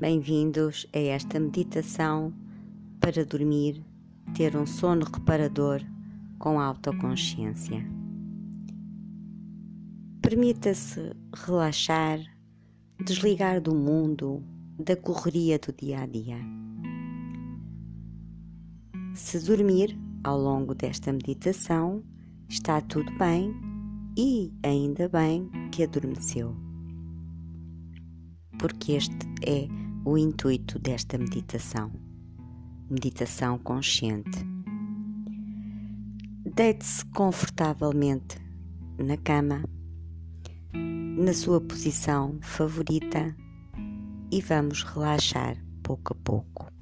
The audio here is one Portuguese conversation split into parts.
Bem-vindos a esta meditação para dormir, ter um sono reparador com autoconsciência. Permita-se relaxar, desligar do mundo, da correria do dia a dia. Se dormir ao longo desta meditação, está tudo bem e ainda bem que adormeceu. Porque este é o intuito desta meditação. Meditação consciente. Deite-se confortavelmente na cama, na sua posição favorita e vamos relaxar pouco a pouco.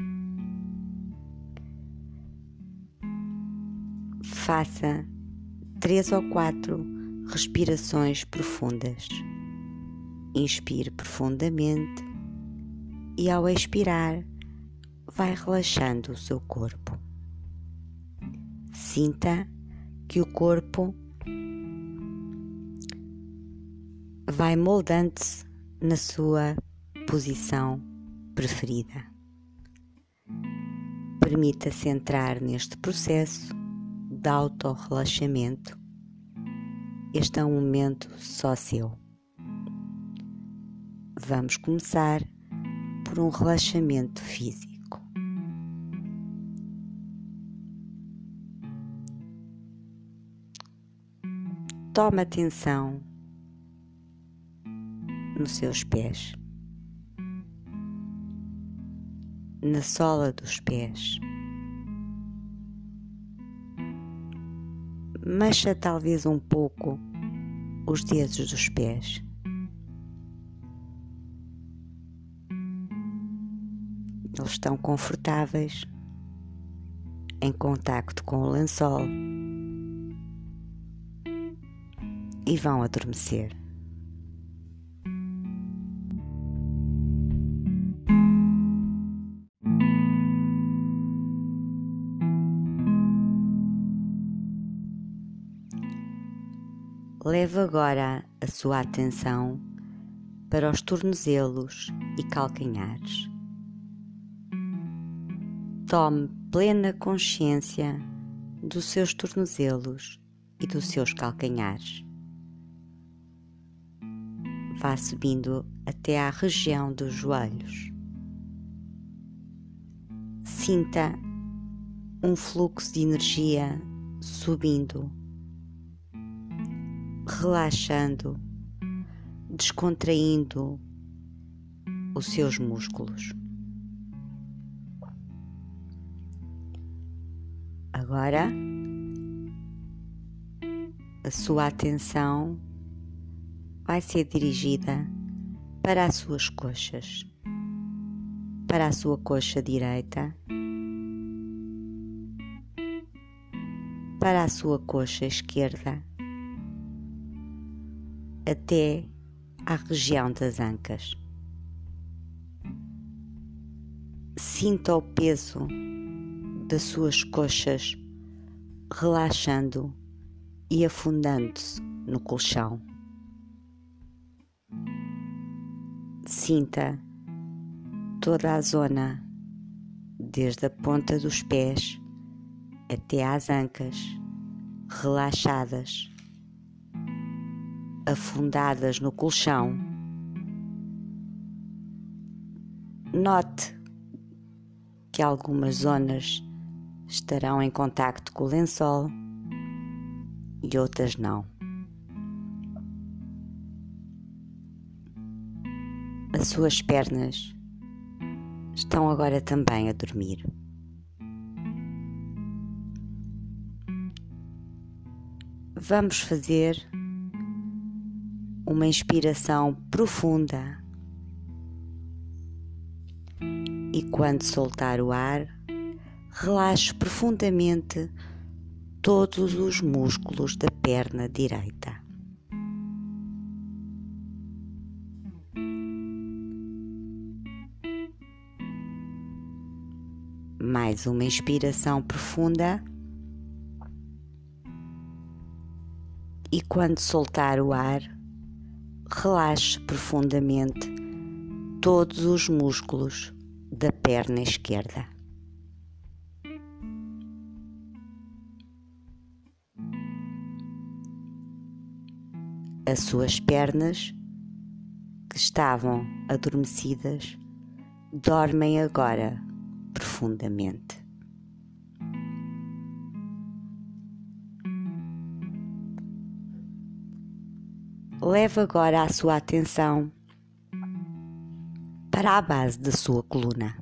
Faça três ou quatro respirações profundas. Inspire profundamente e ao expirar, vai relaxando o seu corpo. Sinta que o corpo vai moldando-se na sua posição preferida. Permita-se entrar neste processo de auto-relaxamento. Este é um momento só seu. Vamos começar por um relaxamento físico. Toma atenção nos seus pés, na sola dos pés. Mexa talvez um pouco os dedos dos pés. Estão confortáveis em contacto com o lençol e vão adormecer. Leve agora a sua atenção para os tornozelos e calcanhares. Tome plena consciência dos seus tornozelos e dos seus calcanhares. Vá subindo até à região dos joelhos. Sinta um fluxo de energia subindo, relaxando, descontraindo os seus músculos. Agora, a sua atenção vai ser dirigida para as suas coxas, para a sua coxa direita, para a sua coxa esquerda, até à região das ancas. Sinta o peso das suas coxas, relaxando e afundando-se no colchão. Sinta toda a zona, desde a ponta dos pés até às ancas, relaxadas, afundadas no colchão. Note que algumas zonas estarão em contacto com o lençol e outras não. As suas pernas estão agora também a dormir. Vamos fazer uma inspiração profunda e quando soltar o ar, relaxe profundamente todos os músculos da perna direita. Mais uma inspiração profunda. E quando soltar o ar, relaxe profundamente todos os músculos da perna esquerda. As suas pernas, que estavam adormecidas, dormem agora profundamente. Leve agora a sua atenção para a base da sua coluna.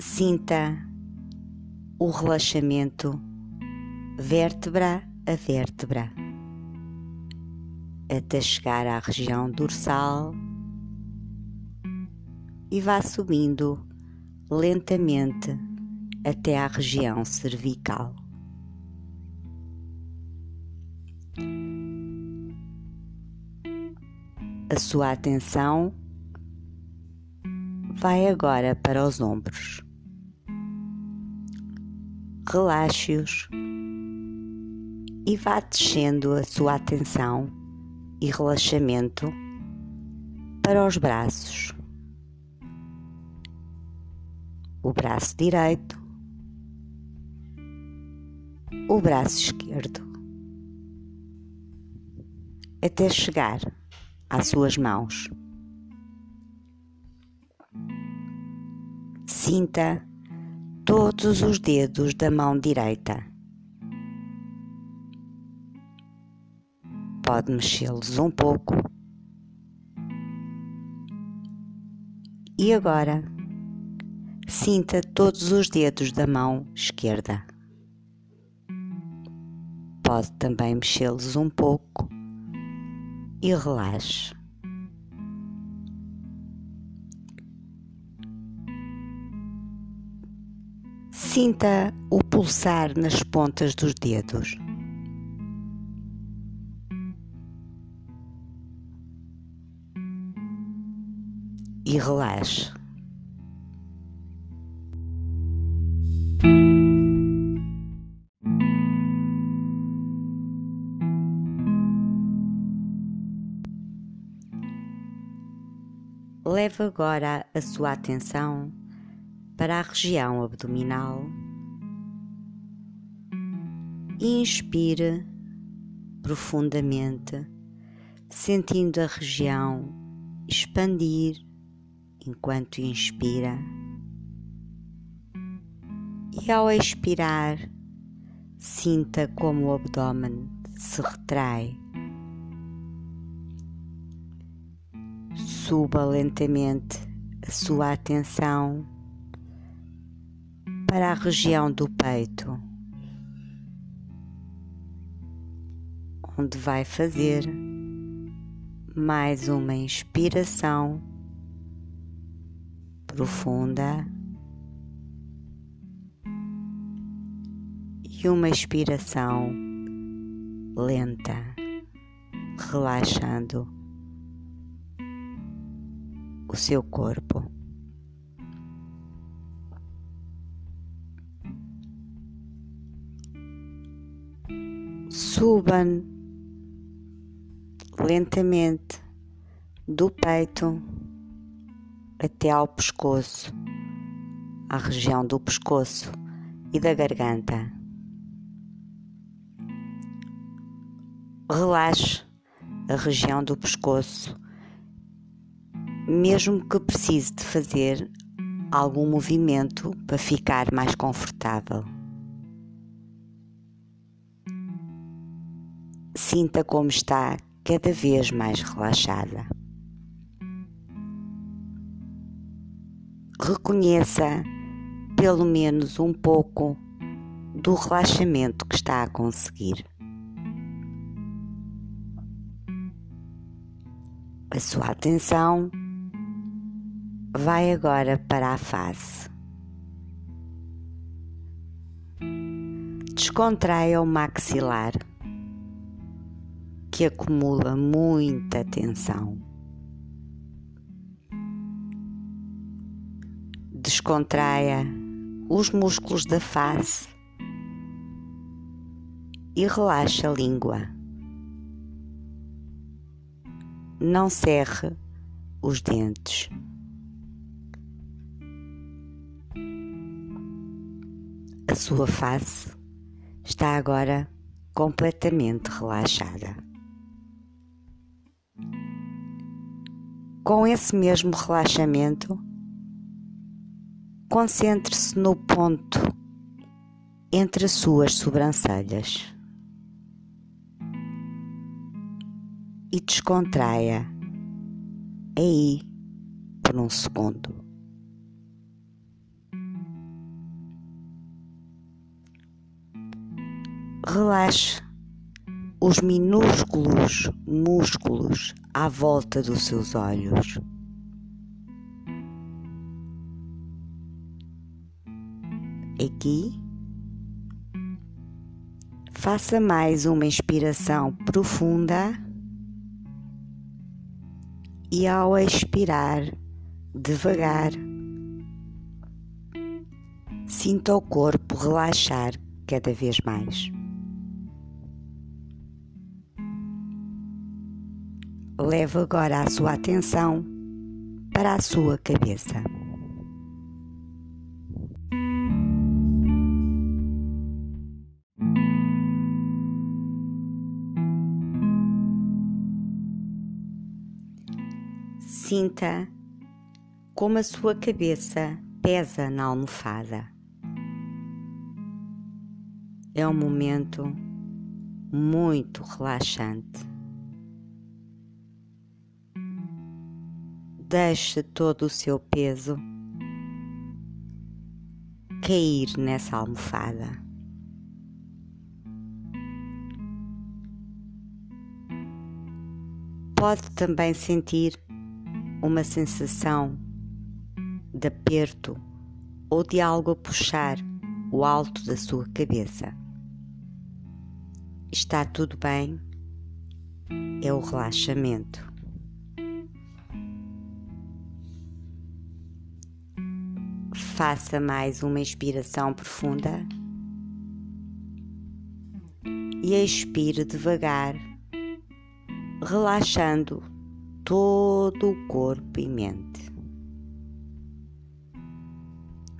Sinta o relaxamento vértebra a vértebra até chegar à região dorsal e vá subindo lentamente até à região cervical. A sua atenção vai agora para os ombros. Relaxe-os e vá descendo a sua atenção e relaxamento para os braços. O braço direito, o braço esquerdo, até chegar às suas mãos. Sinta todos os dedos da mão direita. Pode mexê-los um pouco. E agora, sinta todos os dedos da mão esquerda. Pode também mexê-los um pouco e relaxe. Sinta o pulsar nas pontas dos dedos. E relaxe. Leve agora a sua atenção para a região abdominal inspire profundamente, sentindo a região expandir enquanto inspira. E ao expirar, sinta como o abdômen se retrai suba lentamente a sua atenção para a região do peito, onde vai fazer mais uma inspiração profunda e uma expiração lenta, relaxando o seu corpo. Subam lentamente do peito até ao pescoço, à região do pescoço e da garganta. Relaxe a região do pescoço mesmo que precise de fazer algum movimento para ficar mais confortável. Sinta como está cada vez mais relaxada. Reconheça pelo menos um pouco do relaxamento que está a conseguir. A sua atenção vai agora para a face. Descontraia o maxilar, que acumula muita tensão. Descontraia os músculos da face e relaxa a língua. não cerre os dentes. A sua face está agora completamente relaxada. Com esse mesmo relaxamento, concentre-se no ponto entre as suas sobrancelhas e descontraia aí por um segundo. Relaxe os minúsculos músculos à volta dos seus olhos. Aqui, faça mais uma inspiração profunda e ao expirar devagar, sinta o corpo relaxar cada vez mais. Leve agora a sua atenção para a sua cabeça. Sinta como a sua cabeça pesa na almofada. É um momento muito relaxante. Deixe todo o seu peso cair nessa almofada. Pode também sentir uma sensação de aperto ou de algo a puxar o alto da sua cabeça. Está tudo bem, é o relaxamento. Faça mais uma inspiração profunda e expire devagar, relaxando todo o corpo e mente.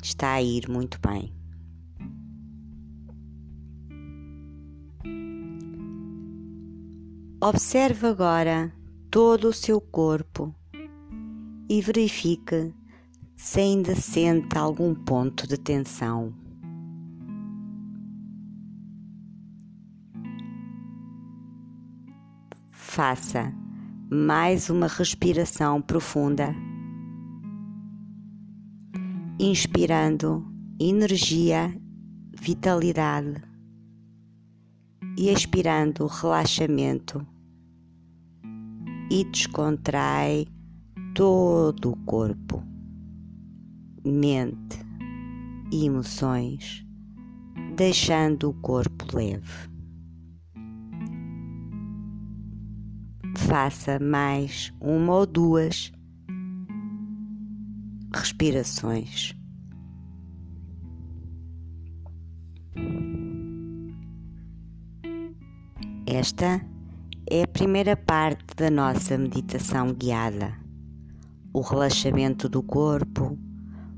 Está a ir muito bem. Observe agora todo o seu corpo e verifique se ainda sente algum ponto de tensão. Faça mais uma respiração profunda, inspirando energia, vitalidade. E expirando relaxamento. E descontrai todo o corpo mente e emoções, deixando o corpo leve. Faça mais uma ou duas respirações. Esta é a primeira parte da nossa meditação guiada. O relaxamento do corpo,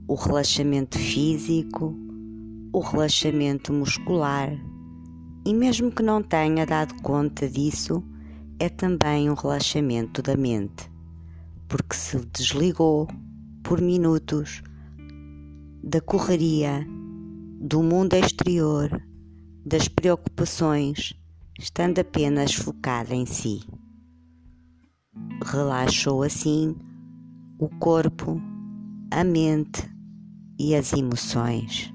o relaxamento físico, o relaxamento muscular e, mesmo que não tenha dado conta disso, é também um relaxamento da mente, porque se desligou por minutos da correria, do mundo exterior, das preocupações, estando apenas focada em si. Relaxou assim o corpo, a mente e as emoções.